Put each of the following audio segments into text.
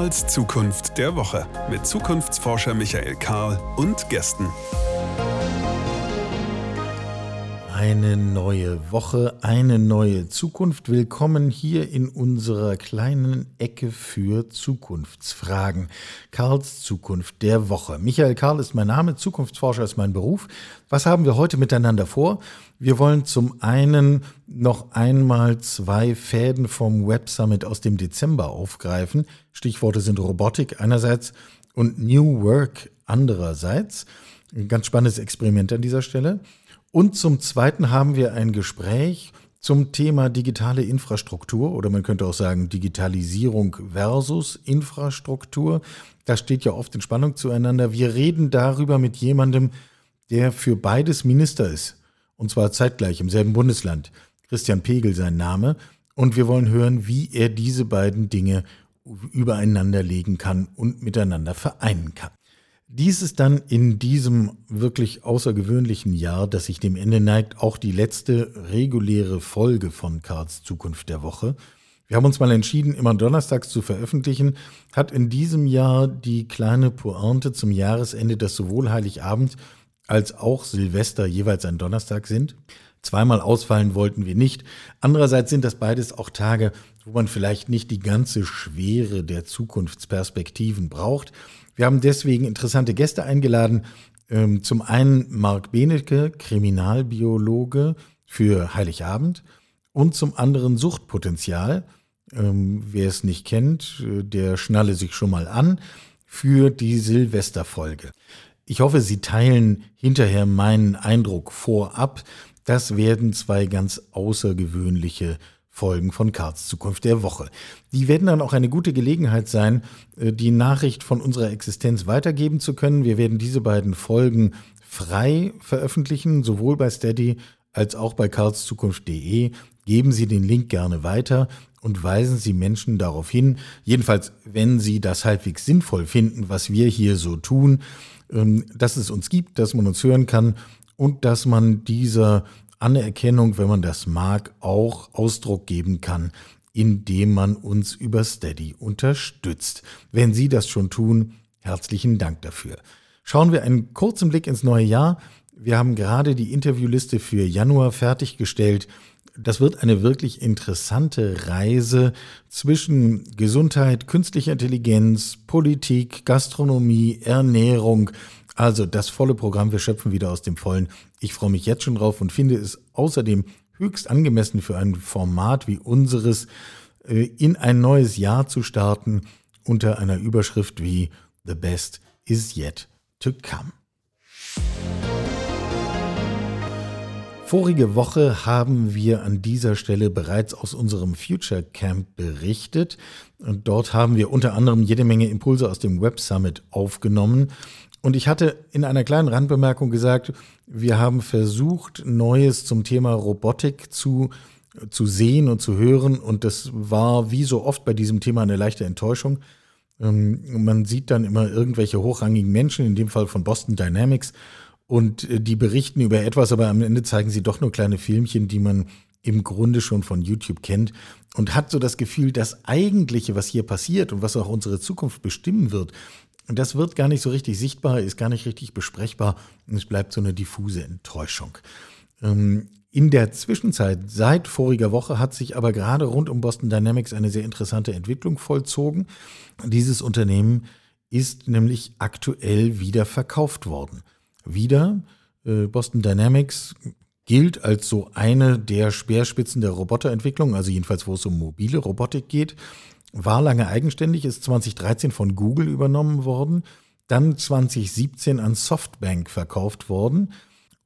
Karls Zukunft der Woche mit Zukunftsforscher Michael Karl und Gästen. Eine neue Woche, eine neue Zukunft. Willkommen hier in unserer kleinen Ecke für Zukunftsfragen. Karls Zukunft der Woche. Michael Karl ist mein Name, Zukunftsforscher ist mein Beruf. Was haben wir heute miteinander vor? Wir wollen zum einen noch einmal zwei Fäden vom Web Summit aus dem Dezember aufgreifen. Stichworte sind Robotik einerseits und New Work andererseits. Ein ganz spannendes Experiment an dieser Stelle. Und zum Zweiten haben wir ein Gespräch zum Thema digitale Infrastruktur oder man könnte auch sagen Digitalisierung versus Infrastruktur. Das steht ja oft in Spannung zueinander. Wir reden darüber mit jemandem, der für beides Minister ist. Und zwar zeitgleich im selben Bundesland. Christian Pegel sein Name. Und wir wollen hören, wie er diese beiden Dinge übereinander legen kann und miteinander vereinen kann. Dies ist dann in diesem wirklich außergewöhnlichen Jahr, das sich dem Ende neigt, auch die letzte reguläre Folge von Karls Zukunft der Woche. Wir haben uns mal entschieden, immer donnerstags zu veröffentlichen, hat in diesem Jahr die kleine Pointe zum Jahresende, dass sowohl Heiligabend als auch Silvester jeweils ein Donnerstag sind. Zweimal ausfallen wollten wir nicht. Andererseits sind das beides auch Tage, wo man vielleicht nicht die ganze Schwere der Zukunftsperspektiven braucht. Wir haben deswegen interessante Gäste eingeladen. Ähm, zum einen Marc Benecke, Kriminalbiologe für Heiligabend und zum anderen Suchtpotenzial. Ähm, wer es nicht kennt, äh, der schnalle sich schon mal an für die Silvesterfolge. Ich hoffe, Sie teilen hinterher meinen Eindruck vorab. Das werden zwei ganz außergewöhnliche Folgen von Karls Zukunft der Woche. Die werden dann auch eine gute Gelegenheit sein, äh, die Nachricht von unserer Existenz weitergeben zu können. Wir werden diese beiden Folgen frei veröffentlichen, sowohl bei Steady als auch bei karlszukunft.de. Geben Sie den Link gerne weiter und weisen Sie Menschen darauf hin, jedenfalls wenn Sie das halbwegs sinnvoll finden, was wir hier so tun, ähm, dass es uns gibt, dass man uns hören kann und dass man dieser Anerkennung, wenn man das mag, auch Ausdruck geben kann, indem man uns über Steady unterstützt. Wenn Sie das schon tun, herzlichen Dank dafür. Schauen wir einen kurzen Blick ins neue Jahr. Wir haben gerade die Interviewliste für Januar fertiggestellt. Das wird eine wirklich interessante Reise zwischen Gesundheit, künstlicher Intelligenz, Politik, Gastronomie, Ernährung, also das volle Programm, wir schöpfen wieder aus dem Vollen. Ich freue mich jetzt schon drauf und finde es außerdem höchst angemessen für ein Format wie unseres, äh, in ein neues Jahr zu starten unter einer Überschrift wie The Best is Yet to Come. Vorige Woche haben wir an dieser Stelle bereits aus unserem Future Camp berichtet. Und dort haben wir unter anderem jede Menge Impulse aus dem Web Summit aufgenommen. Und ich hatte in einer kleinen Randbemerkung gesagt, wir haben versucht, Neues zum Thema Robotik zu, zu sehen und zu hören. Und das war wie so oft bei diesem Thema eine leichte Enttäuschung. Ähm, man sieht dann immer irgendwelche hochrangigen Menschen, in dem Fall von Boston Dynamics, und äh, die berichten über etwas, aber am Ende zeigen sie doch nur kleine Filmchen, die man im Grunde schon von YouTube kennt und hat so das Gefühl, das Eigentliche, was hier passiert und was auch unsere Zukunft bestimmen wird, das wird gar nicht so richtig sichtbar, ist gar nicht richtig besprechbar und es bleibt so eine diffuse Enttäuschung. Ähm, in der Zwischenzeit, seit voriger Woche, hat sich aber gerade rund um Boston Dynamics eine sehr interessante Entwicklung vollzogen. Dieses Unternehmen ist nämlich aktuell wieder verkauft worden. Wieder, äh, Boston Dynamics gilt als so eine der Speerspitzen der Roboterentwicklung, also jedenfalls wo es um mobile Robotik geht war lange eigenständig, ist 2013 von Google übernommen worden, dann 2017 an Softbank verkauft worden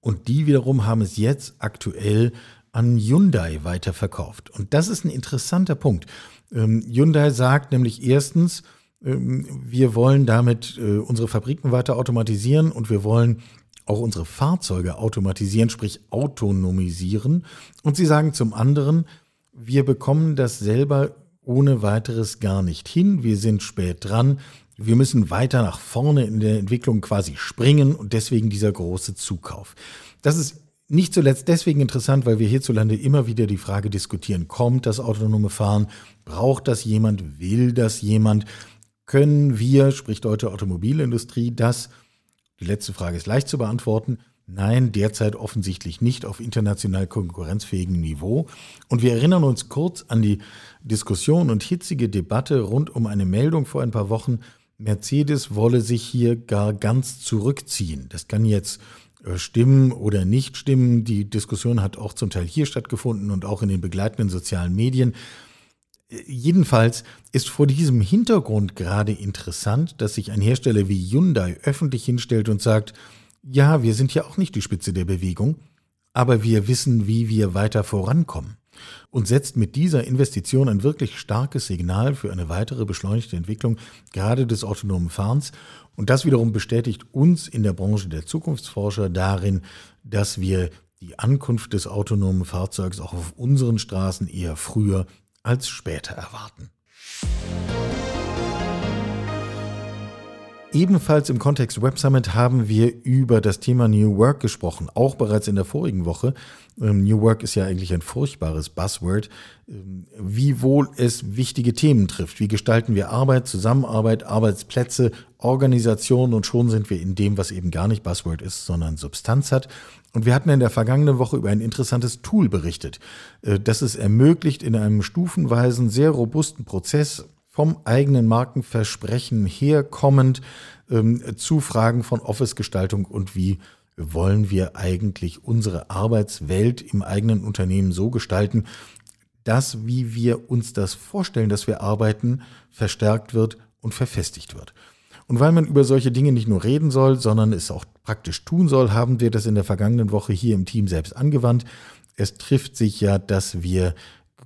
und die wiederum haben es jetzt aktuell an Hyundai weiterverkauft. Und das ist ein interessanter Punkt. Ähm, Hyundai sagt nämlich erstens, ähm, wir wollen damit äh, unsere Fabriken weiter automatisieren und wir wollen auch unsere Fahrzeuge automatisieren, sprich autonomisieren. Und sie sagen zum anderen, wir bekommen das selber ohne weiteres gar nicht hin. Wir sind spät dran. Wir müssen weiter nach vorne in der Entwicklung quasi springen und deswegen dieser große Zukauf. Das ist nicht zuletzt deswegen interessant, weil wir hierzulande immer wieder die Frage diskutieren, kommt das autonome Fahren, braucht das jemand, will das jemand? Können wir, spricht deutsche Automobilindustrie, das? Die letzte Frage ist leicht zu beantworten. Nein, derzeit offensichtlich nicht auf international konkurrenzfähigem Niveau. Und wir erinnern uns kurz an die Diskussion und hitzige Debatte rund um eine Meldung vor ein paar Wochen, Mercedes wolle sich hier gar ganz zurückziehen. Das kann jetzt äh, stimmen oder nicht stimmen. Die Diskussion hat auch zum Teil hier stattgefunden und auch in den begleitenden sozialen Medien. Äh, jedenfalls ist vor diesem Hintergrund gerade interessant, dass sich ein Hersteller wie Hyundai öffentlich hinstellt und sagt, ja, wir sind ja auch nicht die Spitze der Bewegung, aber wir wissen, wie wir weiter vorankommen und setzt mit dieser Investition ein wirklich starkes Signal für eine weitere beschleunigte Entwicklung gerade des autonomen Fahrens. Und das wiederum bestätigt uns in der Branche der Zukunftsforscher darin, dass wir die Ankunft des autonomen Fahrzeugs auch auf unseren Straßen eher früher als später erwarten. Ebenfalls im Kontext Web Summit haben wir über das Thema New Work gesprochen, auch bereits in der vorigen Woche. Ähm, New Work ist ja eigentlich ein furchtbares Buzzword, ähm, wie wohl es wichtige Themen trifft. Wie gestalten wir Arbeit, Zusammenarbeit, Arbeitsplätze, Organisation und schon sind wir in dem, was eben gar nicht Buzzword ist, sondern Substanz hat. Und wir hatten in der vergangenen Woche über ein interessantes Tool berichtet, äh, das es ermöglicht, in einem stufenweisen, sehr robusten Prozess vom eigenen Markenversprechen herkommend ähm, zu Fragen von Office-Gestaltung und wie wollen wir eigentlich unsere Arbeitswelt im eigenen Unternehmen so gestalten, dass, wie wir uns das vorstellen, dass wir arbeiten, verstärkt wird und verfestigt wird. Und weil man über solche Dinge nicht nur reden soll, sondern es auch praktisch tun soll, haben wir das in der vergangenen Woche hier im Team selbst angewandt. Es trifft sich ja, dass wir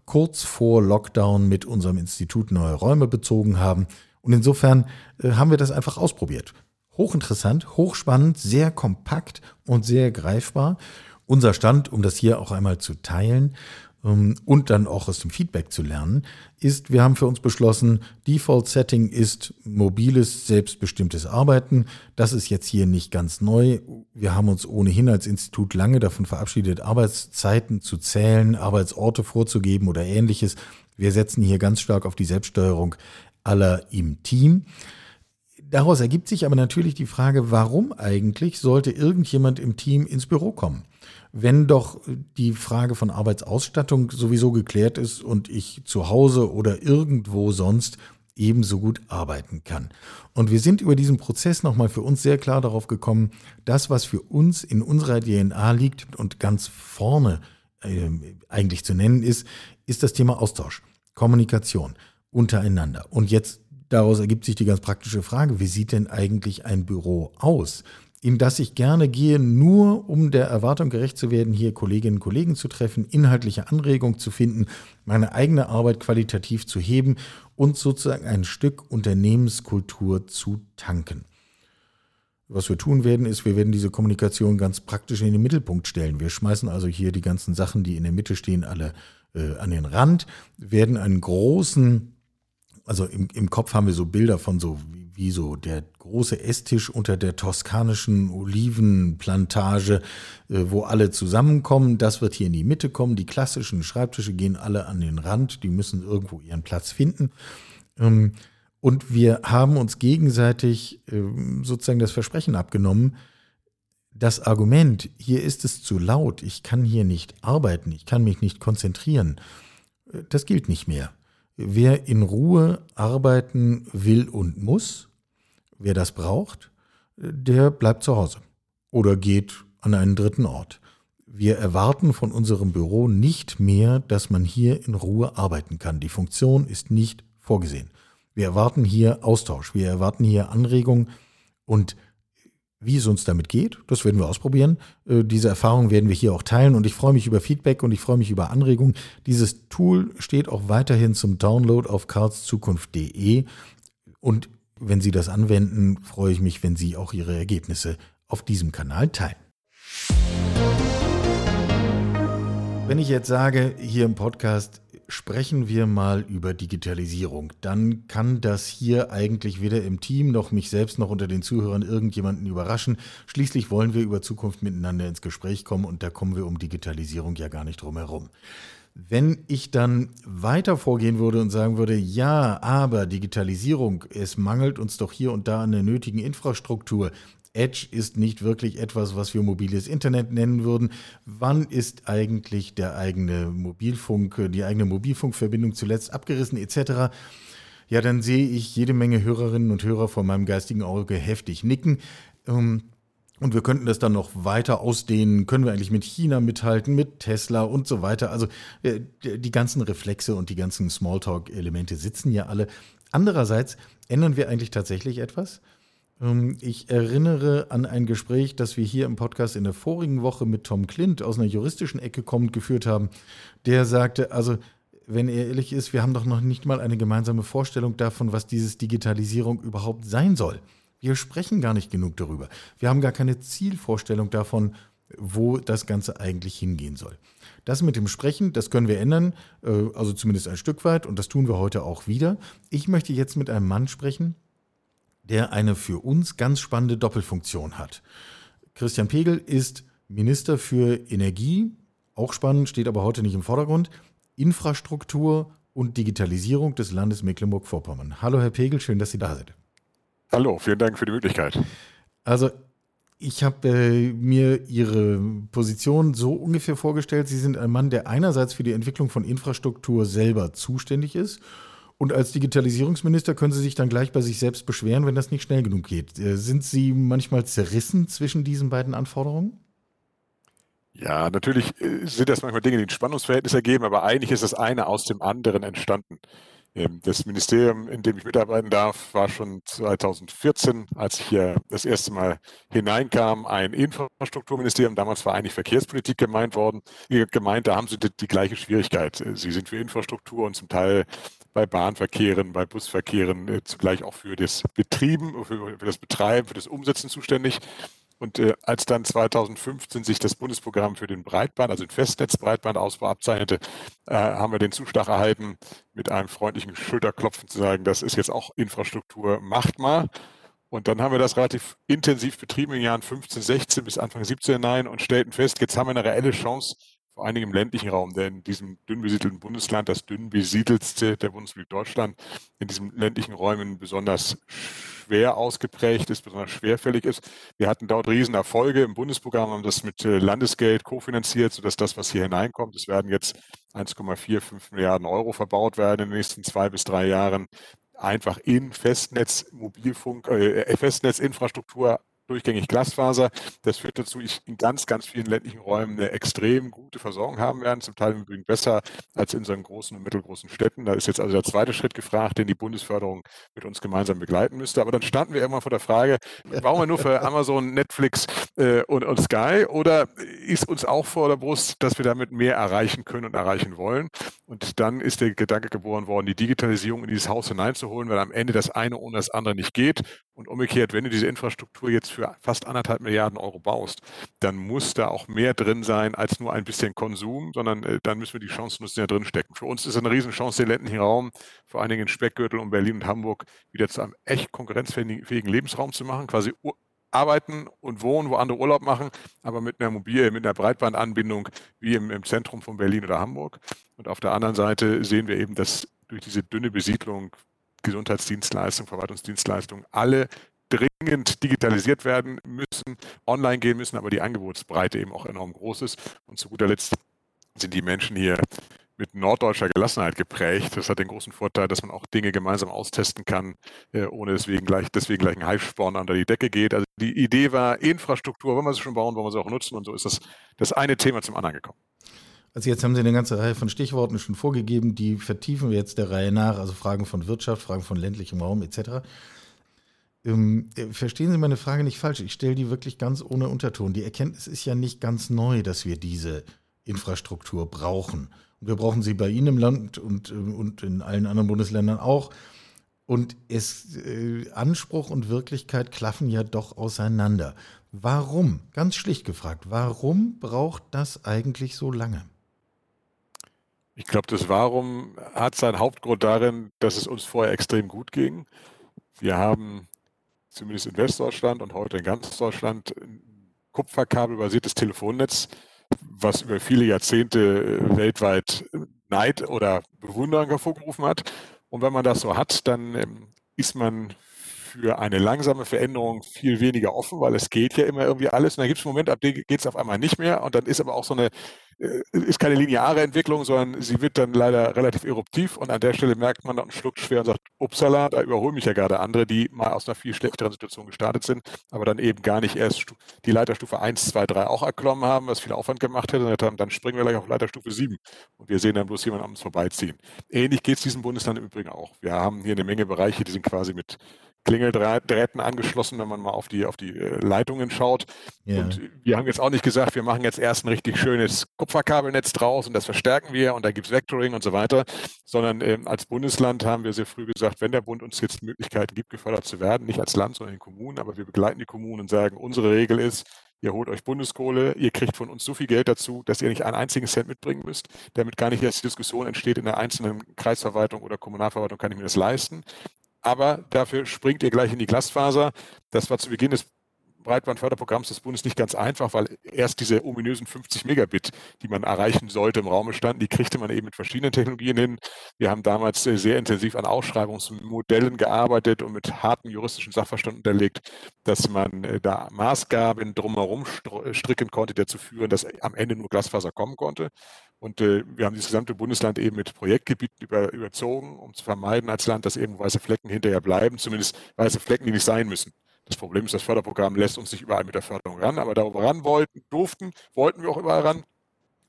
kurz vor Lockdown mit unserem Institut neue Räume bezogen haben. Und insofern äh, haben wir das einfach ausprobiert. Hochinteressant, hochspannend, sehr kompakt und sehr greifbar. Unser Stand, um das hier auch einmal zu teilen, und dann auch aus dem Feedback zu lernen, ist, wir haben für uns beschlossen, Default Setting ist mobiles, selbstbestimmtes Arbeiten. Das ist jetzt hier nicht ganz neu. Wir haben uns ohnehin als Institut lange davon verabschiedet, Arbeitszeiten zu zählen, Arbeitsorte vorzugeben oder ähnliches. Wir setzen hier ganz stark auf die Selbststeuerung aller im Team. Daraus ergibt sich aber natürlich die Frage, warum eigentlich sollte irgendjemand im Team ins Büro kommen? Wenn doch die Frage von Arbeitsausstattung sowieso geklärt ist und ich zu Hause oder irgendwo sonst ebenso gut arbeiten kann. Und wir sind über diesen Prozess nochmal für uns sehr klar darauf gekommen, das, was für uns in unserer DNA liegt und ganz vorne äh, eigentlich zu nennen ist, ist das Thema Austausch, Kommunikation untereinander. Und jetzt daraus ergibt sich die ganz praktische Frage, wie sieht denn eigentlich ein Büro aus? In das ich gerne gehe, nur um der Erwartung gerecht zu werden, hier Kolleginnen und Kollegen zu treffen, inhaltliche Anregungen zu finden, meine eigene Arbeit qualitativ zu heben und sozusagen ein Stück Unternehmenskultur zu tanken. Was wir tun werden, ist, wir werden diese Kommunikation ganz praktisch in den Mittelpunkt stellen. Wir schmeißen also hier die ganzen Sachen, die in der Mitte stehen, alle äh, an den Rand, werden einen großen also im, im Kopf haben wir so Bilder von so wie, wie so der große Esstisch unter der toskanischen Olivenplantage, äh, wo alle zusammenkommen. Das wird hier in die Mitte kommen. Die klassischen Schreibtische gehen alle an den Rand. Die müssen irgendwo ihren Platz finden. Ähm, und wir haben uns gegenseitig äh, sozusagen das Versprechen abgenommen, das Argument, hier ist es zu laut, ich kann hier nicht arbeiten, ich kann mich nicht konzentrieren, äh, das gilt nicht mehr. Wer in Ruhe arbeiten will und muss, wer das braucht, der bleibt zu Hause oder geht an einen dritten Ort. Wir erwarten von unserem Büro nicht mehr, dass man hier in Ruhe arbeiten kann. Die Funktion ist nicht vorgesehen. Wir erwarten hier Austausch, wir erwarten hier Anregung und wie es uns damit geht, das werden wir ausprobieren. Äh, diese Erfahrung werden wir hier auch teilen und ich freue mich über Feedback und ich freue mich über Anregungen. Dieses Tool steht auch weiterhin zum Download auf karlszukunft.de und wenn Sie das anwenden, freue ich mich, wenn Sie auch Ihre Ergebnisse auf diesem Kanal teilen. Wenn ich jetzt sage, hier im Podcast, sprechen wir mal über Digitalisierung. Dann kann das hier eigentlich weder im Team noch mich selbst noch unter den Zuhörern irgendjemanden überraschen. Schließlich wollen wir über Zukunft miteinander ins Gespräch kommen und da kommen wir um Digitalisierung ja gar nicht drum herum. Wenn ich dann weiter vorgehen würde und sagen würde, ja, aber Digitalisierung, es mangelt uns doch hier und da an der nötigen Infrastruktur. Edge ist nicht wirklich etwas, was wir mobiles Internet nennen würden. Wann ist eigentlich der eigene Mobilfunk, die eigene Mobilfunkverbindung zuletzt abgerissen etc.? Ja, dann sehe ich jede Menge Hörerinnen und Hörer vor meinem geistigen Auge heftig nicken. Ähm, und wir könnten das dann noch weiter ausdehnen. Können wir eigentlich mit China mithalten, mit Tesla und so weiter? Also äh, die ganzen Reflexe und die ganzen Smalltalk-Elemente sitzen ja alle. Andererseits ändern wir eigentlich tatsächlich etwas. Ähm, ich erinnere an ein Gespräch, das wir hier im Podcast in der vorigen Woche mit Tom Clint aus einer juristischen Ecke kommend geführt haben. Der sagte, also wenn er ehrlich ist, wir haben doch noch nicht mal eine gemeinsame Vorstellung davon, was dieses Digitalisierung überhaupt sein soll. Wir sprechen gar nicht genug darüber. Wir haben gar keine Zielvorstellung davon, wo das Ganze eigentlich hingehen soll. Das mit dem Sprechen, das können wir ändern, äh, also zumindest ein Stück weit, und das tun wir heute auch wieder. Ich möchte jetzt mit einem Mann sprechen, der eine für uns ganz spannende Doppelfunktion hat. Christian Pegel ist Minister für Energie, auch spannend, steht aber heute nicht im Vordergrund, Infrastruktur und Digitalisierung des Landes Mecklenburg-Vorpommern. Hallo Herr Pegel, schön, dass Sie da sind. Hallo, vielen Dank für die Möglichkeit. Also ich habe äh, mir Ihre Position so ungefähr vorgestellt. Sie sind ein Mann, der einerseits für die Entwicklung von Infrastruktur selber zuständig ist. Und als Digitalisierungsminister können Sie sich dann gleich bei sich selbst beschweren, wenn das nicht schnell genug geht. Äh, sind Sie manchmal zerrissen zwischen diesen beiden Anforderungen? Ja, natürlich äh, sind das manchmal Dinge, die ein Spannungsverhältnis ergeben, aber eigentlich ist das eine aus dem anderen entstanden. Ähm, das Ministerium, in dem ich mitarbeiten darf, war schon 2014, als ich hier das erste Mal hineinkam, ein Infrastrukturministerium. Damals war eigentlich Verkehrspolitik gemeint worden. Gemeint, da haben sie die, die gleiche Schwierigkeit. Sie sind für Infrastruktur und zum Teil bei Bahnverkehren, bei Busverkehren, äh, zugleich auch für das Betrieben, für, für das Betreiben, für das Umsetzen zuständig. Und äh, als dann 2015 sich das Bundesprogramm für den Breitband, also den Festnetzbreitbandausbau abzeichnete, äh, haben wir den Zuschlag erhalten, mit einem freundlichen Schulterklopfen zu sagen, das ist jetzt auch Infrastruktur, macht mal. Und dann haben wir das relativ intensiv betrieben in den Jahren 15, 16 bis Anfang 17 hinein und stellten fest, jetzt haben wir eine reelle Chance, vor allen Dingen im ländlichen Raum, denn in diesem dünn besiedelten Bundesland, das dünn besiedelste der Bundesrepublik Deutschland, in diesen ländlichen Räumen besonders schwer ausgeprägt ist, besonders schwerfällig ist. Wir hatten dort Riesenerfolge im Bundesprogramm, haben das mit äh, Landesgeld kofinanziert, sodass das, was hier hineinkommt, es werden jetzt 1,45 Milliarden Euro verbaut werden in den nächsten zwei bis drei Jahren, einfach in Festnetz, Mobilfunk, äh, Festnetzinfrastruktur durchgängig Glasfaser. Das führt dazu, ich in ganz, ganz vielen ländlichen Räumen eine extrem gute Versorgung haben werden, zum Teil im Übrigen besser als in unseren großen und mittelgroßen Städten. Da ist jetzt also der zweite Schritt gefragt, den die Bundesförderung mit uns gemeinsam begleiten müsste. Aber dann standen wir irgendwann vor der Frage, bauen wir nur für Amazon, Netflix äh, und, und Sky oder ist uns auch vor der Brust, dass wir damit mehr erreichen können und erreichen wollen? Und dann ist der Gedanke geboren worden, die Digitalisierung in dieses Haus hineinzuholen, weil am Ende das eine ohne das andere nicht geht. Und umgekehrt, wenn du diese Infrastruktur jetzt für fast anderthalb Milliarden Euro baust, dann muss da auch mehr drin sein als nur ein bisschen Konsum, sondern äh, dann müssen wir die Chancen nutzen, die da drin stecken. Für uns ist eine Riesenchance, den ländlichen Raum, vor allen Dingen in Speckgürtel und Berlin und Hamburg, wieder zu einem echt konkurrenzfähigen Lebensraum zu machen, quasi arbeiten und wohnen, wo andere Urlaub machen, aber mit einer Mobil, mit einer Breitbandanbindung wie im, im Zentrum von Berlin oder Hamburg. Und auf der anderen Seite sehen wir eben, dass durch diese dünne Besiedlung Gesundheitsdienstleistungen, Verwaltungsdienstleistungen alle dringend digitalisiert werden müssen, online gehen müssen, aber die Angebotsbreite eben auch enorm groß ist. Und zu guter Letzt sind die Menschen hier mit norddeutscher Gelassenheit geprägt. Das hat den großen Vorteil, dass man auch Dinge gemeinsam austesten kann, äh, ohne deswegen gleich, deswegen gleich ein Hype-Sporn unter die Decke geht. Also die Idee war Infrastruktur, wenn wir sie schon bauen, wollen wir sie auch nutzen und so ist das, das eine Thema zum anderen gekommen. Also jetzt haben Sie eine ganze Reihe von Stichworten schon vorgegeben, die vertiefen wir jetzt der Reihe nach, also Fragen von Wirtschaft, Fragen von ländlichem Raum etc. Ähm, äh, verstehen Sie meine Frage nicht falsch. Ich stelle die wirklich ganz ohne Unterton. Die Erkenntnis ist ja nicht ganz neu, dass wir diese Infrastruktur brauchen. Und wir brauchen sie bei Ihnen im Land und, äh, und in allen anderen Bundesländern auch. Und es, äh, Anspruch und Wirklichkeit klaffen ja doch auseinander. Warum? Ganz schlicht gefragt, warum braucht das eigentlich so lange? Ich glaube, das Warum hat seinen Hauptgrund darin, dass es uns vorher extrem gut ging. Wir haben zumindest in Westdeutschland und heute in ganz Deutschland ein kupferkabelbasiertes Telefonnetz, was über viele Jahrzehnte weltweit Neid oder Bewunderung hervorgerufen hat. Und wenn man das so hat, dann ähm, ist man für eine langsame Veränderung viel weniger offen, weil es geht ja immer irgendwie alles. Und dann gibt es einen Moment, ab dem geht es auf einmal nicht mehr. Und dann ist aber auch so eine äh, ist keine lineare Entwicklung, sondern sie wird dann leider relativ eruptiv und an der Stelle merkt man dann schluckt schwer und sagt, upsala, da überholen mich ja gerade andere, die mal aus einer viel schlechteren Situation gestartet sind, aber dann eben gar nicht erst die Leiterstufe 1, 2, 3 auch erklommen haben, was viel Aufwand gemacht hätte, sondern dann springen wir gleich auf Leiterstufe 7 und wir sehen dann bloß jemanden an uns vorbeiziehen. Ähnlich geht es diesem Bundesland im Übrigen auch. Wir haben hier eine Menge Bereiche, die sind quasi mit Klingeldrähten angeschlossen, wenn man mal auf die, auf die äh, Leitungen schaut. Ja. Und wir haben jetzt auch nicht gesagt, wir machen jetzt erst ein richtig schönes Kupferkabelnetz draus und das verstärken wir und da gibt es Vectoring und so weiter, sondern äh, als Bundesland haben wir sehr früh gesagt, wenn der Bund uns jetzt Möglichkeiten gibt, gefördert zu werden, nicht als Land, sondern in Kommunen, aber wir begleiten die Kommunen und sagen, unsere Regel ist, ihr holt euch Bundeskohle, ihr kriegt von uns so viel Geld dazu, dass ihr nicht einen einzigen Cent mitbringen müsst, damit gar nicht erst die Diskussion entsteht in der einzelnen Kreisverwaltung oder Kommunalverwaltung, kann ich mir das leisten aber dafür springt ihr gleich in die Glasfaser. Das war zu Beginn des Breitbandförderprogramms des Bundes nicht ganz einfach, weil erst diese ominösen 50 Megabit, die man erreichen sollte, im Raum standen, die kriegte man eben mit verschiedenen Technologien hin. Wir haben damals sehr intensiv an Ausschreibungsmodellen gearbeitet und mit harten juristischen Sachverstand unterlegt, dass man äh, da Maßgaben drumherum stricken konnte, dazu führen, dass am Ende nur Glasfaser kommen konnte. Und äh, wir haben das gesamte Bundesland eben mit Projektgebieten über, überzogen, um zu vermeiden als Land, dass irgendwo weiße Flecken hinterher bleiben, zumindest weiße Flecken, die nicht sein müssen. Das Problem ist, das Förderprogramm lässt uns nicht überall mit der Förderung ran, aber da, wo wir ran wollten, durften, wollten wir auch überall ran.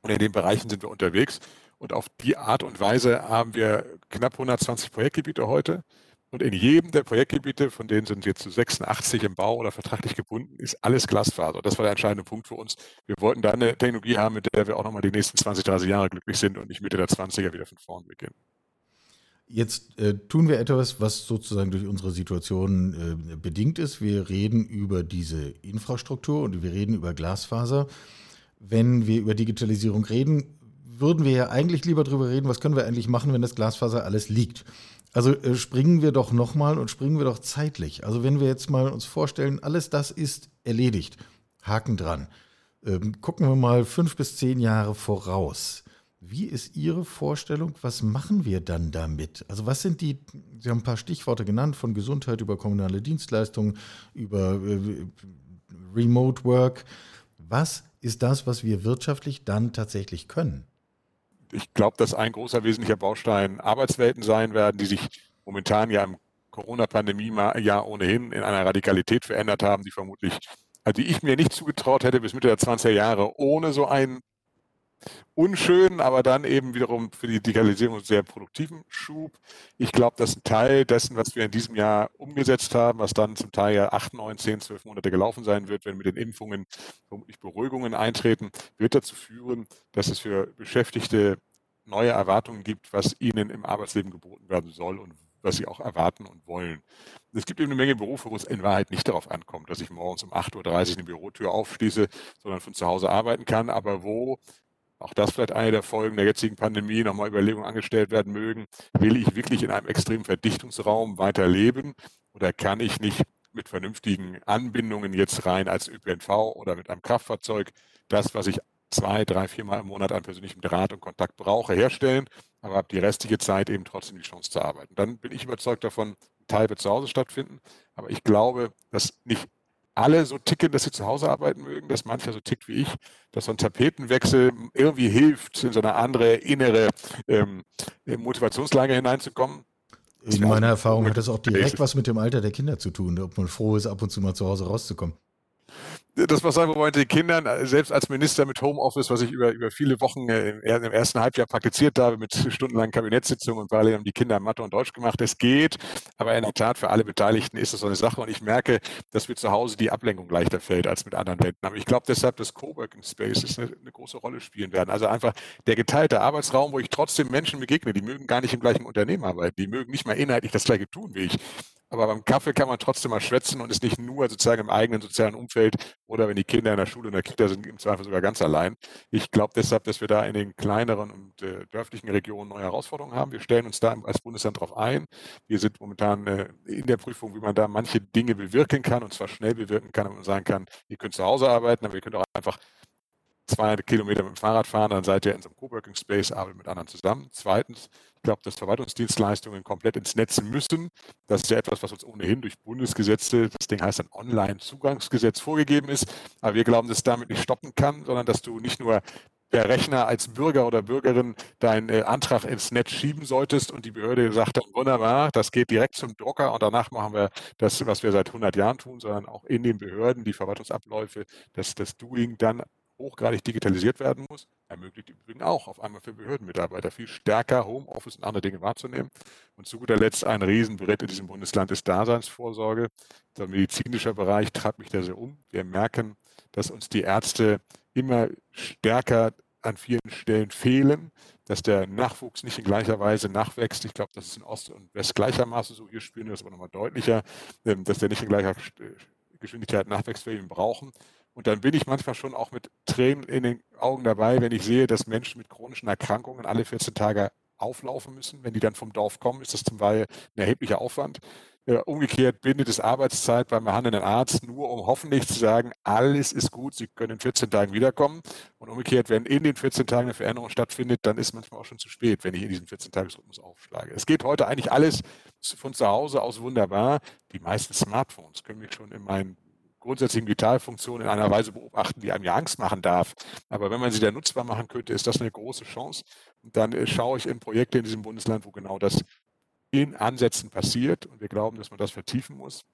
Und in den Bereichen sind wir unterwegs. Und auf die Art und Weise haben wir knapp 120 Projektgebiete heute. Und in jedem der Projektgebiete, von denen sind jetzt zu 86 im Bau oder vertraglich gebunden, ist alles Glasfaser. Das war der entscheidende Punkt für uns. Wir wollten da eine Technologie haben, mit der wir auch nochmal die nächsten 20, 30 Jahre glücklich sind und nicht Mitte der 20er wieder von vorn beginnen. Jetzt äh, tun wir etwas, was sozusagen durch unsere Situation äh, bedingt ist. Wir reden über diese Infrastruktur und wir reden über Glasfaser. Wenn wir über Digitalisierung reden, würden wir ja eigentlich lieber darüber reden, was können wir eigentlich machen, wenn das Glasfaser alles liegt. Also äh, springen wir doch nochmal und springen wir doch zeitlich. Also wenn wir jetzt mal uns vorstellen, alles das ist erledigt, Haken dran. Ähm, gucken wir mal fünf bis zehn Jahre voraus. Wie ist Ihre Vorstellung? Was machen wir dann damit? Also was sind die, Sie haben ein paar Stichworte genannt, von Gesundheit über kommunale Dienstleistungen, über äh, Remote Work. Was ist das, was wir wirtschaftlich dann tatsächlich können? Ich glaube, dass ein großer wesentlicher Baustein Arbeitswelten sein werden, die sich momentan ja im Corona-Pandemie-Jahr ohnehin in einer Radikalität verändert haben, die vermutlich, also die ich mir nicht zugetraut hätte bis Mitte der 20er Jahre, ohne so einen unschönen, aber dann eben wiederum für die Digitalisierung sehr produktiven Schub. Ich glaube, dass ein Teil dessen, was wir in diesem Jahr umgesetzt haben, was dann zum Teil ja 8, 9, 10, 12 Monate gelaufen sein wird, wenn mit den Impfungen vermutlich Beruhigungen eintreten, wird dazu führen, dass es für Beschäftigte neue Erwartungen gibt, was ihnen im Arbeitsleben geboten werden soll und was sie auch erwarten und wollen. Es gibt eben eine Menge Berufe, wo es in Wahrheit nicht darauf ankommt, dass ich morgens um 8.30 Uhr eine Bürotür aufschließe, sondern von zu Hause arbeiten kann, aber wo auch das vielleicht eine der Folgen der jetzigen Pandemie, nochmal Überlegungen angestellt werden mögen. Will ich wirklich in einem extremen Verdichtungsraum weiter leben oder kann ich nicht mit vernünftigen Anbindungen jetzt rein als ÖPNV oder mit einem Kraftfahrzeug das, was ich zwei, drei, viermal im Monat an persönlichem Draht und Kontakt brauche, herstellen, aber habe die restliche Zeit eben trotzdem die Chance zu arbeiten. Dann bin ich überzeugt davon, Teil wird zu Hause stattfinden, aber ich glaube, dass nicht alle so ticken, dass sie zu Hause arbeiten mögen, dass mancher so tickt wie ich, dass so ein Tapetenwechsel irgendwie hilft, in so eine andere innere ähm, Motivationslage hineinzukommen. In meiner Erfahrung hat das auch direkt was mit dem Alter der Kinder zu tun, ob man froh ist, ab und zu mal zu Hause rauszukommen das was sagen wir wollen, den Kindern, äh, selbst als Minister mit Homeoffice, was ich über, über viele Wochen äh, im, ersten Halbjahr praktiziert habe, mit stundenlangen Kabinettssitzungen und parallel haben die Kinder Mathe und Deutsch gemacht. Es geht, aber in der Tat für alle Beteiligten ist das so eine Sache und ich merke, dass mir zu Hause die Ablenkung leichter fällt als mit anderen Ländern. Aber ich glaube deshalb, dass Coworking Spaces eine, eine große Rolle spielen werden. Also einfach der geteilte Arbeitsraum, wo ich trotzdem Menschen begegne, die mögen gar nicht im gleichen Unternehmen arbeiten, die mögen nicht mal inhaltlich das gleiche tun wie ich. Aber beim Kaffee kann man trotzdem mal schwätzen und ist nicht nur sozusagen im eigenen sozialen Umfeld oder wenn die Kinder in der Schule und der Kita sind, im Zweifel sogar ganz allein. Ich glaube deshalb, dass wir da in den kleineren und äh, dörflichen Regionen neue Herausforderungen haben. Wir stellen uns da als Bundesland darauf ein. Wir sind momentan äh, in der Prüfung, wie man da manche Dinge bewirken kann und zwar schnell bewirken kann, man sagen kann, ihr könnt zu Hause arbeiten, aber ihr könnt auch einfach 200 Kilometer mit dem Fahrrad fahren, dann seid ihr in so einem Coworking Space, arbeitet mit anderen zusammen. Zweitens, ich glaube, dass Verwaltungsdienstleistungen komplett ins Netz müssen. Das ist ja etwas, was uns ohnehin durch Bundesgesetze, das Ding heißt ein Online-Zugangsgesetz vorgegeben ist. Aber wir glauben, dass es damit nicht stoppen kann, sondern dass du nicht nur per Rechner als Bürger oder Bürgerin deinen äh, Antrag ins Netz schieben solltest und die Behörde sagt dann, wunderbar, das geht direkt zum Drucker und danach machen wir das, was wir seit 100 Jahren tun, sondern auch in den Behörden die Verwaltungsabläufe, dass das Doing dann hochgradig digitalisiert werden muss, ermöglicht übrigens auch auf einmal für Behördenmitarbeiter viel stärker Homeoffice und andere Dinge wahrzunehmen. Und zu guter Letzt ein Riesenbrett in diesem Bundesland ist Daseinsvorsorge. Der medizinische Bereich treibt mich da sehr um. Wir merken, dass uns die Ärzte immer stärker an vielen Stellen fehlen, dass der Nachwuchs nicht in gleicher Weise nachwächst. Ich glaube, das ist in Ost und West gleichermaßen so. Hier spüren wir das aber nochmal deutlicher, ähm, dass der nicht in gleicher Geschwindigkeit nachwächst, wir ihn brauchen. Und dann bin ich manchmal schon auch mit Tränen in den Augen dabei, wenn ich sehe, dass Menschen mit chronischen Erkrankungen alle 14 Tage auflaufen müssen. Wenn die dann vom Dorf kommen, ist das zum Beispiel ein erheblicher Aufwand. Äh, umgekehrt bindet es Arbeitszeit beim behandelnden Arzt nur, um hoffentlich zu sagen, alles ist gut, Sie können in 14 Tagen wiederkommen. Und umgekehrt, wenn in den 14 Tagen eine Veränderung stattfindet, dann ist manchmal auch schon zu spät, wenn ich in diesen 14-Tages-Rhythmus aufschlage. Es geht heute eigentlich alles von zu Hause aus wunderbar. Die meisten Smartphones können mich schon in meinen grundsätzlichen Vitalfunktionen in einer Weise beobachten, die einem ja Angst machen darf. Aber wenn man sie dann nutzbar machen könnte, ist das eine große Chance. Und dann äh, schaue ich in Projekte in diesem Bundesland, wo genau das in Ansätzen passiert. Und wir glauben, dass man das vertiefen muss.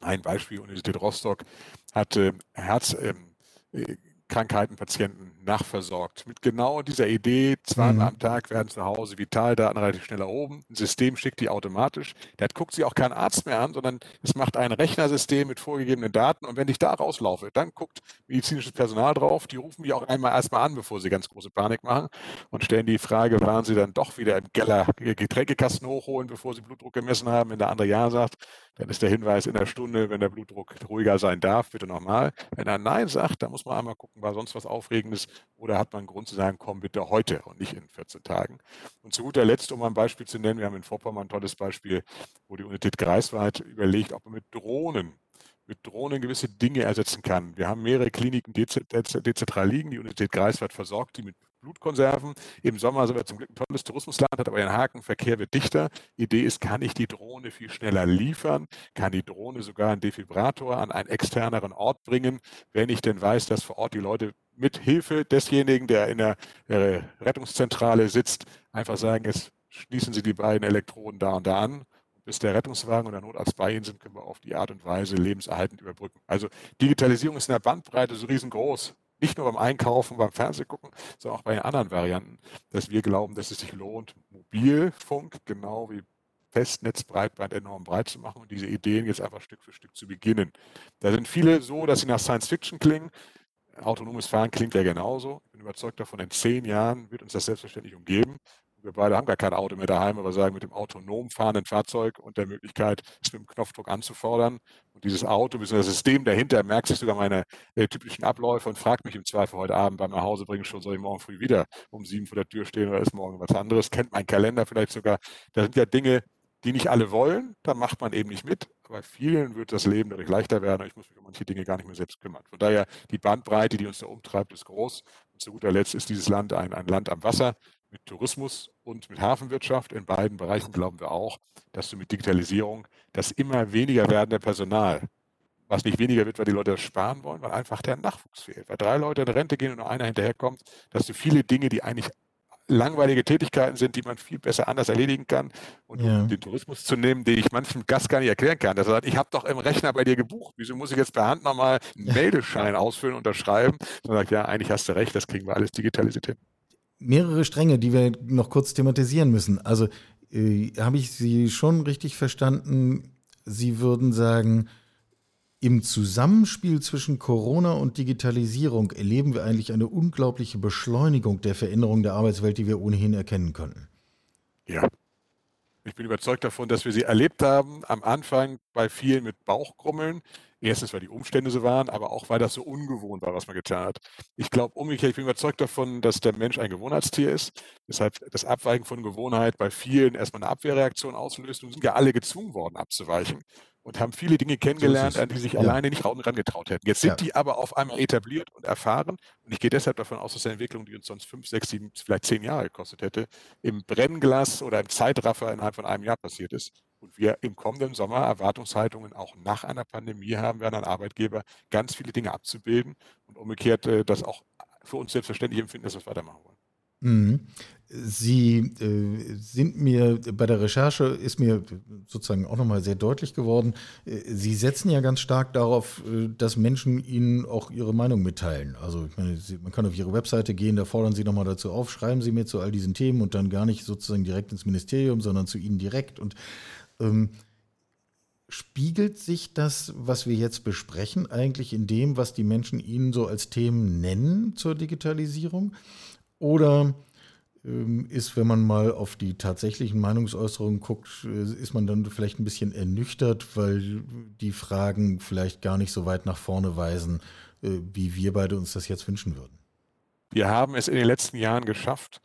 Ein Beispiel, Universität Rostock hat Herz, ähm, äh, Krankheitenpatienten nachversorgt. Mit genau dieser Idee, zweimal mhm. am Tag werden zu Hause Vitaldaten relativ schnell erhoben. Ein System schickt die automatisch. Der guckt sich auch kein Arzt mehr an, sondern es macht ein Rechnersystem mit vorgegebenen Daten. Und wenn ich da rauslaufe, dann guckt medizinisches Personal drauf. Die rufen mich auch einmal erstmal an, bevor sie ganz große Panik machen und stellen die Frage, waren sie dann doch wieder im Geller Getränkekasten hochholen, bevor sie Blutdruck gemessen haben. Wenn der andere Ja sagt, dann ist der Hinweis in der Stunde, wenn der Blutdruck ruhiger sein darf, bitte nochmal. Wenn er Nein sagt, dann muss man einmal gucken, war sonst was Aufregendes oder hat man Grund zu sagen, komm bitte heute und nicht in 14 Tagen. Und zu guter Letzt, um ein Beispiel zu nennen, wir haben in Vorpommern ein tolles Beispiel, wo die Universität Greifswald überlegt, ob man mit Drohnen mit Drohnen gewisse Dinge ersetzen kann. Wir haben mehrere Kliniken dezentral liegen. Die Universität Greifswald versorgt die mit Blutkonserven. Im Sommer sind wir zum Glück ein tolles Tourismusland, hat aber einen Haken, Verkehr wird dichter. Idee ist, kann ich die Drohne viel schneller liefern? Kann die Drohne sogar einen Defibrator an einen externeren Ort bringen, wenn ich denn weiß, dass vor Ort die Leute mit Hilfe desjenigen, der in der Rettungszentrale sitzt, einfach sagen, jetzt schließen Sie die beiden Elektroden da und da an bis der Rettungswagen und der Notarzt bei Ihnen sind, können wir auf die Art und Weise lebenserhaltend überbrücken. Also Digitalisierung ist in der Bandbreite so riesengroß nicht nur beim Einkaufen, beim Fernsehgucken, sondern auch bei den anderen Varianten, dass wir glauben, dass es sich lohnt, Mobilfunk genau wie Festnetz, Breitband enorm breit zu machen und diese Ideen jetzt einfach Stück für Stück zu beginnen. Da sind viele so, dass sie nach Science Fiction klingen. Autonomes Fahren klingt ja genauso. Ich bin überzeugt davon, in zehn Jahren wird uns das selbstverständlich umgeben. Wir beide haben gar kein Auto mehr daheim, aber sagen, mit dem autonom fahrenden Fahrzeug und der Möglichkeit, es mit dem Knopfdruck anzufordern. Und dieses Auto, bzw. das System dahinter, merkt sich sogar meine äh, typischen Abläufe und fragt mich im Zweifel heute Abend beim Nachhausebringen schon, soll ich morgen früh wieder um sieben vor der Tür stehen oder ist morgen was anderes? Kennt mein Kalender vielleicht sogar. Da sind ja Dinge, die nicht alle wollen, da macht man eben nicht mit. Aber vielen wird das Leben dadurch leichter werden und ich muss mich um manche Dinge gar nicht mehr selbst kümmern. Von daher, die Bandbreite, die uns da umtreibt, ist groß. Und zu guter Letzt ist dieses Land ein, ein Land am Wasser mit Tourismus und mit Hafenwirtschaft. In beiden Bereichen glauben wir auch, dass du mit Digitalisierung das immer weniger werdende Personal, was nicht weniger wird, weil die Leute das sparen wollen, weil einfach der Nachwuchs fehlt. Weil drei Leute in Rente gehen und nur einer hinterherkommt, dass du viele Dinge, die eigentlich langweilige Tätigkeiten sind, die man viel besser anders erledigen kann. Und ja. um den Tourismus zu nehmen, den ich manchem Gast gar nicht erklären kann. Der sagt, ich habe doch im Rechner bei dir gebucht. Wieso muss ich jetzt per Hand nochmal einen Meldeschein ausfüllen, unterschreiben? Und sagt, ja, eigentlich hast du recht, das kriegen wir alles digitalisiert hin mehrere Stränge, die wir noch kurz thematisieren müssen. Also äh, habe ich Sie schon richtig verstanden? Sie würden sagen, im Zusammenspiel zwischen Corona und Digitalisierung erleben wir eigentlich eine unglaubliche Beschleunigung der Veränderung der Arbeitswelt, die wir ohnehin erkennen könnten. Ja. Ich bin überzeugt davon, dass wir sie erlebt haben, am Anfang bei vielen mit Bauchgrummeln, Erstens, weil die Umstände so waren, aber auch, weil das so ungewohnt war, was man getan hat. Ich glaube umgekehrt, ich bin überzeugt davon, dass der Mensch ein Gewohnheitstier ist. Deshalb das Abweichen von Gewohnheit bei vielen erstmal eine Abwehrreaktion auslöst. Nun sind ja alle gezwungen worden, abzuweichen. und haben viele Dinge kennengelernt, an die sich ja. alleine nicht rangetraut hätten. Jetzt sind ja. die aber auf einmal etabliert und erfahren. Und ich gehe deshalb davon aus, dass eine Entwicklung, die uns sonst fünf, sechs, sieben, vielleicht zehn Jahre gekostet hätte, im Brennglas oder im Zeitraffer innerhalb von einem Jahr passiert ist. Und wir im kommenden Sommer Erwartungshaltungen auch nach einer Pandemie haben werden, an Arbeitgeber ganz viele Dinge abzubilden und umgekehrt äh, das auch für uns selbstverständlich empfinden, dass wir es weitermachen wollen. Mhm. Sie äh, sind mir bei der Recherche ist mir sozusagen auch nochmal sehr deutlich geworden. Äh, Sie setzen ja ganz stark darauf, dass Menschen Ihnen auch ihre Meinung mitteilen. Also ich meine, man kann auf Ihre Webseite gehen, da fordern Sie nochmal dazu auf, schreiben Sie mir zu all diesen Themen und dann gar nicht sozusagen direkt ins Ministerium, sondern zu Ihnen direkt. Und ähm, spiegelt sich das, was wir jetzt besprechen, eigentlich in dem, was die Menschen Ihnen so als Themen nennen zur Digitalisierung? Oder ähm, ist, wenn man mal auf die tatsächlichen Meinungsäußerungen guckt, äh, ist man dann vielleicht ein bisschen ernüchtert, weil die Fragen vielleicht gar nicht so weit nach vorne weisen, äh, wie wir beide uns das jetzt wünschen würden. Wir haben es in den letzten Jahren geschafft,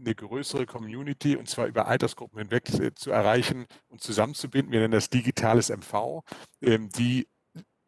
eine größere Community und zwar über Altersgruppen hinweg äh, zu erreichen und zusammenzubinden. Wir nennen das digitales MV, ähm, die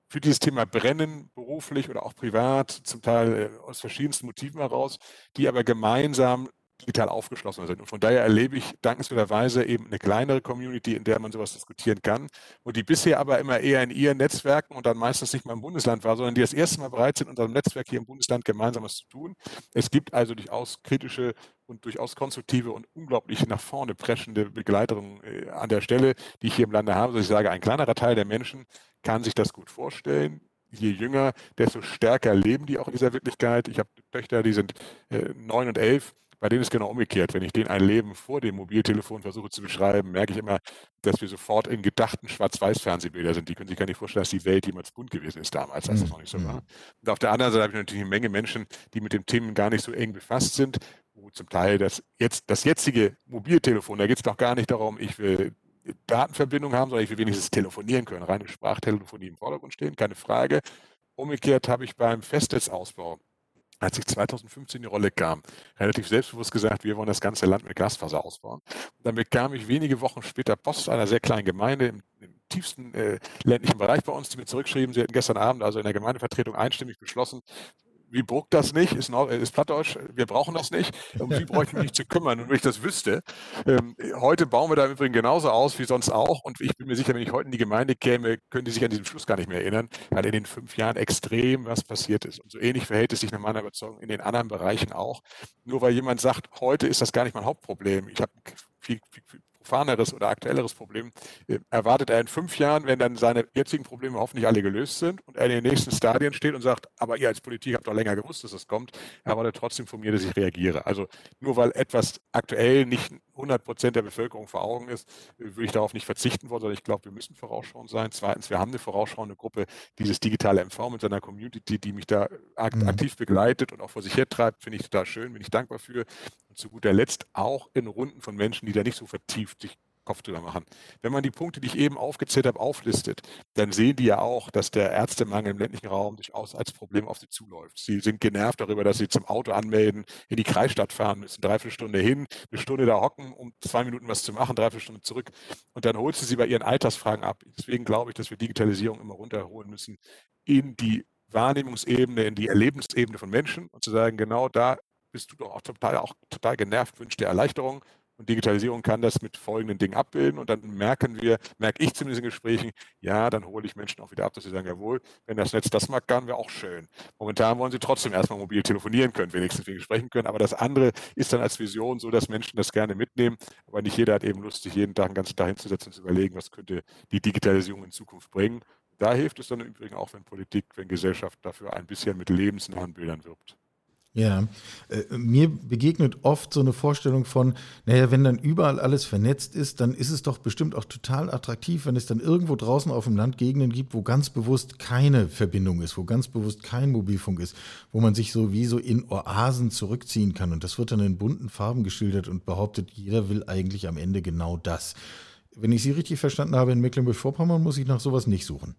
für dieses Thema brennen, beruflich oder auch privat, zum Teil aus verschiedensten Motiven heraus, die aber gemeinsam digital aufgeschlossen sind. Und von daher erlebe ich dankenswerterweise eben eine kleinere Community, in der man sowas diskutieren kann, wo die bisher aber immer eher in ihren Netzwerken und dann meistens nicht mal im Bundesland war, sondern die das erste Mal bereit sind, unserem Netzwerk hier im Bundesland gemeinsam was zu tun. Es gibt also durchaus kritische und durchaus konstruktive und unglaublich nach vorne preschende Begleiterinnen äh, an der Stelle, die ich hier im Lande habe. Also ich sage, ein kleinerer Teil der Menschen kann sich das gut vorstellen je jünger, desto stärker leben die auch in dieser Wirklichkeit. Ich habe Töchter, die sind äh, neun und elf bei denen ist genau umgekehrt. Wenn ich denen ein Leben vor dem Mobiltelefon versuche zu beschreiben, merke ich immer, dass wir sofort in gedachten Schwarz-Weiß-Fernsehbilder sind. Die können sich gar nicht vorstellen, dass die Welt jemals bunt gewesen ist damals, als das mhm. noch nicht so war. Und auf der anderen Seite habe ich natürlich eine Menge Menschen, die mit dem Themen gar nicht so eng befasst sind, wo zum Teil das, jetzt, das jetzige Mobiltelefon, da geht es doch gar nicht darum, ich will Datenverbindung haben, sondern ich will wenigstens telefonieren können. Reine Sprachtelefonie im Vordergrund stehen, keine Frage. Umgekehrt habe ich beim Festnetzausbau als ich 2015 in die Rolle kam, relativ selbstbewusst gesagt, wir wollen das ganze Land mit Glasfaser ausbauen. Und dann bekam ich wenige Wochen später Post einer sehr kleinen Gemeinde im, im tiefsten äh, ländlichen Bereich bei uns, die mir zurückschrieben, sie hätten gestern Abend also in der Gemeindevertretung einstimmig beschlossen, wie Burg das nicht, ist, ist Plattdeutsch, wir brauchen das nicht, um sie bräuchte ich mich nicht zu kümmern. Und wenn ich das wüsste, ähm, heute bauen wir da im Übrigen genauso aus wie sonst auch. Und ich bin mir sicher, wenn ich heute in die Gemeinde käme, können die sich an diesen Schluss gar nicht mehr erinnern, weil in den fünf Jahren extrem was passiert ist. Und so ähnlich verhält es sich nach meiner Überzeugung in den anderen Bereichen auch. Nur weil jemand sagt, heute ist das gar nicht mein Hauptproblem. Ich habe viel, viel, viel profaneres oder aktuelleres Problem, äh, erwartet er in fünf Jahren, wenn dann seine jetzigen Probleme hoffentlich alle gelöst sind und er in den nächsten Stadien steht und sagt, aber ihr als Politik habt doch länger gewusst, dass das kommt, er erwartet trotzdem von mir, dass ich reagiere. Also nur weil etwas aktuell nicht 100 Prozent der Bevölkerung vor Augen ist, würde ich darauf nicht verzichten wollen, sondern ich glaube, wir müssen vorausschauend sein. Zweitens, wir haben eine vorausschauende Gruppe, dieses digitale MV mit seiner Community, die mich da mhm. aktiv begleitet und auch vor sich her treibt, finde ich total schön, bin ich dankbar für. Und zu guter Letzt auch in Runden von Menschen, die da nicht so vertieft sich Kopf drüber machen. Wenn man die Punkte, die ich eben aufgezählt habe, auflistet, dann sehen die ja auch, dass der Ärztemangel im ländlichen Raum durchaus als Problem auf sie zuläuft. Sie sind genervt darüber, dass sie zum Auto anmelden, in die Kreisstadt fahren müssen, dreiviertel Stunde hin, eine Stunde da hocken, um zwei Minuten was zu machen, dreiviertel Stunde zurück. Und dann holst du sie bei ihren Altersfragen ab. Deswegen glaube ich, dass wir Digitalisierung immer runterholen müssen in die Wahrnehmungsebene, in die Erlebensebene von Menschen und zu sagen, genau da bist du doch auch total, auch total genervt, wünscht dir Erleichterung, und Digitalisierung kann das mit folgenden Dingen abbilden. Und dann merken wir, merke ich zumindest in Gesprächen, ja, dann hole ich Menschen auch wieder ab, dass sie sagen, jawohl, wenn das Netz das mag, dann wäre auch schön. Momentan wollen sie trotzdem erstmal mobil telefonieren können, wenigstens wegen sprechen können. Aber das andere ist dann als Vision so, dass Menschen das gerne mitnehmen. Aber nicht jeder hat eben Lust, sich jeden Tag einen ganzen Tag hinzusetzen und zu überlegen, was könnte die Digitalisierung in Zukunft bringen. Da hilft es dann im Übrigen auch, wenn Politik, wenn Gesellschaft dafür ein bisschen mit lebensnahen Bildern wirbt. Ja, äh, mir begegnet oft so eine Vorstellung von, naja, wenn dann überall alles vernetzt ist, dann ist es doch bestimmt auch total attraktiv, wenn es dann irgendwo draußen auf dem Land Gegenden gibt, wo ganz bewusst keine Verbindung ist, wo ganz bewusst kein Mobilfunk ist, wo man sich so wie so in Oasen zurückziehen kann. Und das wird dann in bunten Farben geschildert und behauptet, jeder will eigentlich am Ende genau das. Wenn ich Sie richtig verstanden habe, in Mecklenburg-Vorpommern muss ich nach sowas nicht suchen.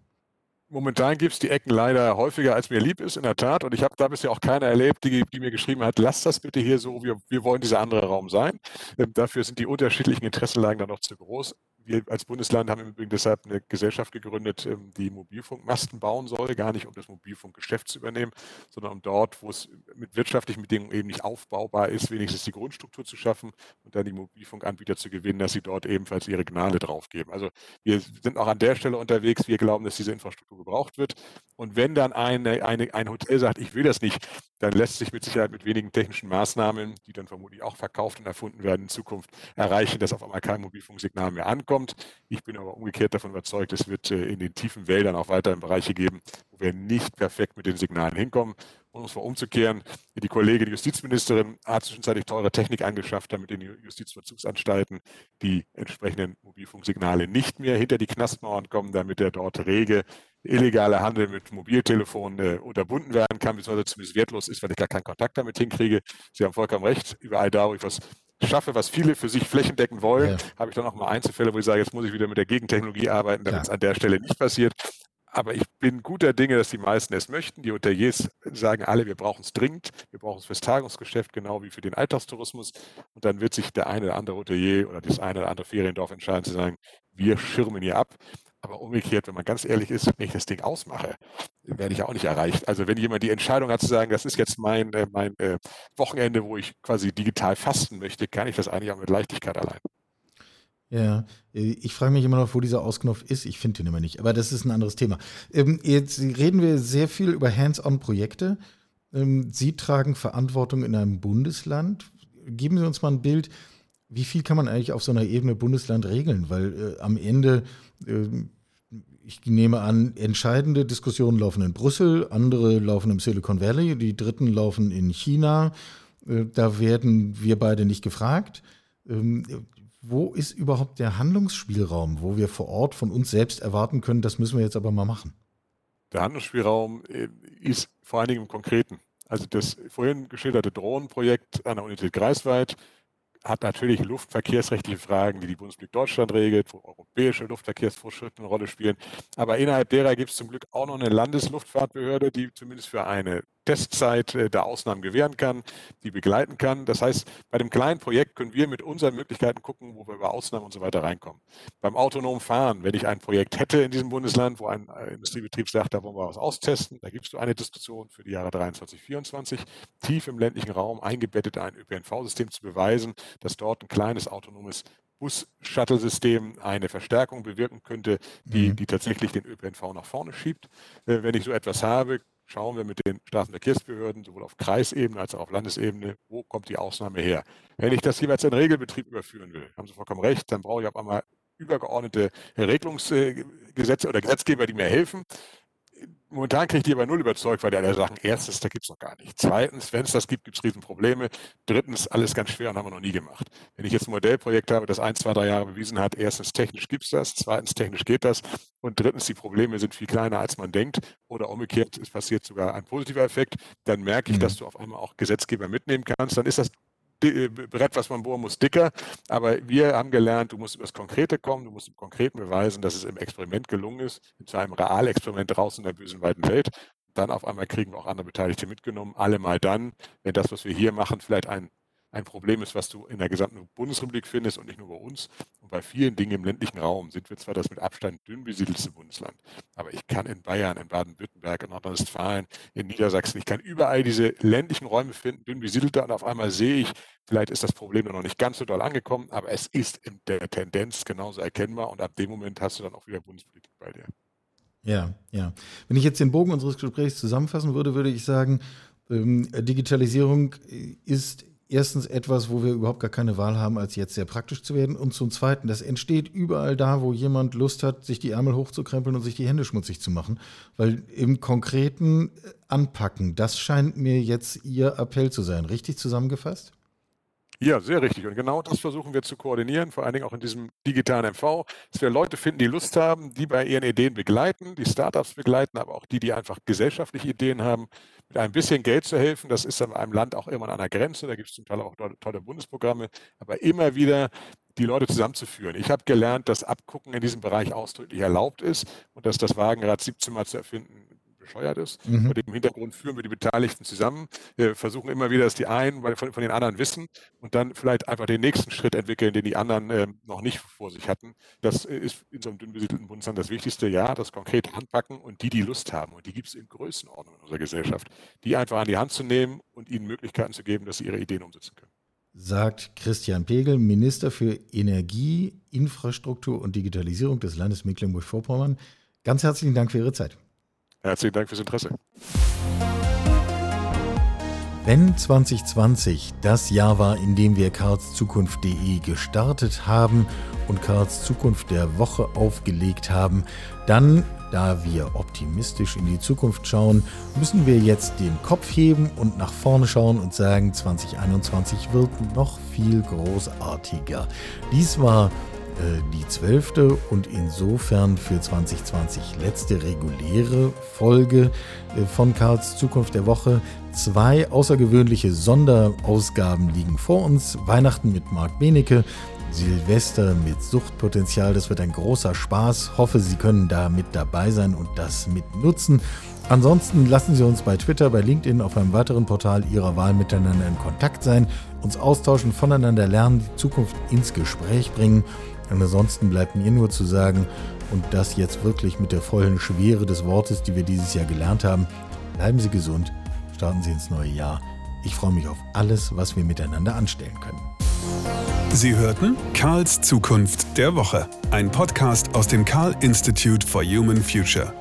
Momentan gibt es die Ecken leider häufiger, als mir lieb ist, in der Tat. Und ich habe da bisher auch keine erlebt, die, die, mir geschrieben hat, lass das bitte hier so, wir, wir wollen dieser andere Raum sein. Ähm, dafür sind die unterschiedlichen Interessenlagen dann noch zu groß. Wir als Bundesland haben im Übrigen deshalb eine Gesellschaft gegründet, ähm, die Mobilfunkmasten bauen soll, gar nicht um das Mobilfunkgeschäft zu übernehmen, sondern um dort, wo es mit wirtschaftlichen Bedingungen eben nicht aufbaubar ist, wenigstens die Grundstruktur zu schaffen und dann die Mobilfunkanbieter zu gewinnen, dass sie dort ebenfalls ihre Gnade draufgeben. Also wir sind auch an der Stelle unterwegs. Wir glauben, dass diese Infrastruktur gebraucht wird. Und wenn dann eine, eine, ein Hotel sagt, ich will das nicht, dann lässt sich mit Sicherheit mit wenigen technischen Maßnahmen, die dann vermutlich auch verkauft und erfunden werden in Zukunft, erreichen, dass auf einmal kein Mobilfunksignal mehr ankommt. Ich bin aber umgekehrt davon überzeugt, es wird äh, in den tiefen Wäldern auch weiterhin Bereiche geben, wo wir nicht perfekt mit den Signalen hinkommen. Und um es mal umzukehren, die Kollegin, die Justizministerin, hat zwischenzeitlich teure Technik angeschafft, damit in die Justizvollzugsanstalten die entsprechenden Mobilfunksignale nicht mehr hinter die Knastmauern kommen, damit der dort rege illegale Handel mit Mobiltelefonen äh, unterbunden werden kann, beziehungsweise zumindest wertlos ist, weil ich gar keinen Kontakt damit hinkriege. Sie haben vollkommen recht, überall da, wo ich was schaffe, was viele für sich flächendeckend wollen, ja. habe ich dann auch mal Einzelfälle, wo ich sage, jetzt muss ich wieder mit der Gegentechnologie arbeiten, damit es an der Stelle nicht passiert. Aber ich bin guter Dinge, dass die meisten es möchten. Die Hoteliers sagen alle, wir brauchen es dringend. Wir brauchen es fürs Tagungsgeschäft, genau wie für den Alltagstourismus. Und dann wird sich der eine oder andere Hotelier oder das eine oder andere Feriendorf entscheiden zu sagen, wir schirmen hier ab. Aber umgekehrt, wenn man ganz ehrlich ist, wenn ich das Ding ausmache, werde ich auch nicht erreicht. Also wenn jemand die Entscheidung hat zu sagen, das ist jetzt mein, äh, mein äh, Wochenende, wo ich quasi digital fasten möchte, kann ich das eigentlich auch mit Leichtigkeit allein. Ja, ich frage mich immer noch, wo dieser Ausknopf ist. Ich finde ihn immer nicht, aber das ist ein anderes Thema. Ähm, jetzt reden wir sehr viel über Hands-on-Projekte. Ähm, Sie tragen Verantwortung in einem Bundesland. Geben Sie uns mal ein Bild, wie viel kann man eigentlich auf so einer Ebene Bundesland regeln? Weil äh, am Ende äh, ich nehme an, entscheidende Diskussionen laufen in Brüssel, andere laufen im Silicon Valley, die dritten laufen in China. Äh, da werden wir beide nicht gefragt. Ähm, wo ist überhaupt der Handlungsspielraum, wo wir vor Ort von uns selbst erwarten können, das müssen wir jetzt aber mal machen? Der Handlungsspielraum äh, ist vor allen Dingen im Konkreten. Also das vorhin geschilderte Drohnenprojekt an der Universität Greifswald hat natürlich luftverkehrsrechtliche Fragen, die die Bundesrepublik Deutschland regelt, wo europäische Luftverkehrsvorschriften eine Rolle spielen. Aber innerhalb derer gibt es zum Glück auch noch eine Landesluftfahrtbehörde, die zumindest für eine Testzeit äh, da Ausnahmen gewähren kann, die begleiten kann. Das heißt, bei dem kleinen Projekt können wir mit unseren Möglichkeiten gucken, wo wir über Ausnahmen und so weiter reinkommen. Beim autonomen Fahren, wenn ich ein Projekt hätte in diesem Bundesland, wo ein äh, Industriebetrieb sagt, da wollen wir was austesten, da gibt es so eine Diskussion für die Jahre 23, 24, tief im ländlichen Raum eingebettet ein ÖPNV-System zu beweisen, dass dort ein kleines autonomes Bus-Shuttle-System eine Verstärkung bewirken könnte, die, mhm. die tatsächlich den ÖPNV nach vorne schiebt. Äh, wenn ich so etwas habe, schauen wir mit den Straßenverkehrsbehörden, sowohl auf Kreisebene als auch auf Landesebene, wo kommt die Ausnahme her. Wenn ich das jeweils in Regelbetrieb überführen will, haben Sie vollkommen recht, dann brauche ich auf einmal übergeordnete Regelungsgesetze oder Gesetzgeber, die mir helfen. Momentan kriege ich die aber null überzeugt, weil die alle sagen, erstens, da gibt es noch gar nicht. Zweitens, wenn es das gibt, gibt es Riesenprobleme. Drittens, alles ganz schwer und haben wir noch nie gemacht. Wenn ich jetzt ein Modellprojekt habe, das ein, zwei, drei Jahre bewiesen hat, erstens, technisch gibt es das, zweitens, technisch geht das und drittens, die Probleme sind viel kleiner, als man denkt oder umgekehrt, es passiert sogar ein positiver Effekt, dann merke ich, mhm. dass du auf einmal auch Gesetzgeber mitnehmen kannst. Dann ist das Brett, was man bohren muss, dicker. Aber wir haben gelernt, du musst über das Konkrete kommen, du musst im Konkreten beweisen, dass es im Experiment gelungen ist, zu einem Realexperiment draußen in der bösen weiten Welt. Dann auf einmal kriegen wir auch andere Beteiligte mitgenommen, alle mal dann, wenn das, was wir hier machen, vielleicht ein ein Problem ist, was du in der gesamten Bundesrepublik findest und nicht nur bei uns. Bei vielen Dingen im ländlichen Raum sind wir zwar das mit Abstand dünn besiedelste Bundesland, aber ich kann in Bayern, in Baden-Württemberg, in Nordrhein-Westfalen, in Niedersachsen, ich kann überall diese ländlichen Räume finden, dünn besiedelter und auf einmal sehe ich, vielleicht ist das Problem noch nicht ganz so doll angekommen, aber es ist in der Tendenz genauso erkennbar und ab dem Moment hast du dann auch wieder Bundespolitik bei dir. Ja, ja. Wenn ich jetzt den Bogen unseres Gesprächs zusammenfassen würde, würde ich sagen, ähm, Digitalisierung ist erstens etwas, wo wir überhaupt gar keine Wahl haben, als jetzt sehr praktisch zu werden. Und zum Zweiten, das entsteht überall da, wo jemand Lust hat, sich die Ärmel hochzukrempeln und sich die Hände schmutzig zu machen. Weil im konkreten Anpacken, das scheint mir jetzt Ihr Appell zu sein. Richtig zusammengefasst? Ja, sehr richtig. Und genau das versuchen wir zu koordinieren, vor allen Dingen auch in diesem digitalen MV, dass wir Leute finden, die Lust haben, die bei ihren Ideen begleiten, die Startups begleiten, aber auch die, die einfach gesellschaftliche Ideen haben, mit ein bisschen Geld zu helfen. Das ist an einem Land auch immer an einer Grenze. Da gibt es zum Teil auch tolle Bundesprogramme, aber immer wieder die Leute zusammenzuführen. Ich habe gelernt, dass Abgucken in diesem Bereich ausdrücklich erlaubt ist und dass das Wagenrad 17 Mal zu erfinden bescheuert ist. Mhm. Vor dem Hintergrund führen wir die Beteiligten zusammen, wir versuchen immer wieder, dass die einen von, von den anderen wissen und dann vielleicht einfach den nächsten Schritt entwickeln, den die anderen äh, noch nicht vor sich hatten. Das ist in so einem dünn besiedelten Bundesland das Wichtigste, ja, das konkrete Anpacken und die, die Lust haben. Und die gibt es in Größenordnung in unserer Gesellschaft, die einfach an die Hand zu nehmen und ihnen Möglichkeiten zu geben, dass sie ihre Ideen umsetzen können sagt Christian Pegel, Minister für Energie, Infrastruktur und Digitalisierung des Landes Mecklenburg-Vorpommern. Ganz herzlichen Dank für Ihre Zeit. Herzlichen Dank fürs Interesse. Wenn 2020 das Jahr war, in dem wir karlszukunft.de gestartet haben und Karls Zukunft der Woche aufgelegt haben, dann da wir optimistisch in die Zukunft schauen, müssen wir jetzt den Kopf heben und nach vorne schauen und sagen, 2021 wird noch viel großartiger. Dies war die zwölfte und insofern für 2020 letzte reguläre Folge äh, von Karls Zukunft der Woche. Zwei außergewöhnliche Sonderausgaben liegen vor uns. Weihnachten mit Marc Benecke, Silvester mit Suchtpotenzial. Das wird ein großer Spaß. Hoffe, Sie können da mit dabei sein und das mit nutzen. Ansonsten lassen Sie uns bei Twitter, bei LinkedIn, auf einem weiteren Portal Ihrer Wahl miteinander in Kontakt sein, uns austauschen, voneinander lernen, die Zukunft ins Gespräch bringen. Ansonsten bleibt mir nur zu sagen, und das jetzt wirklich mit der vollen Schwere des Wortes, die wir dieses Jahr gelernt haben, bleiben Sie gesund, starten Sie ins neue Jahr. Ich freue mich auf alles, was wir miteinander anstellen können. Sie hörten Karls Zukunft der Woche, ein Podcast aus dem Karl Institute for Human Future.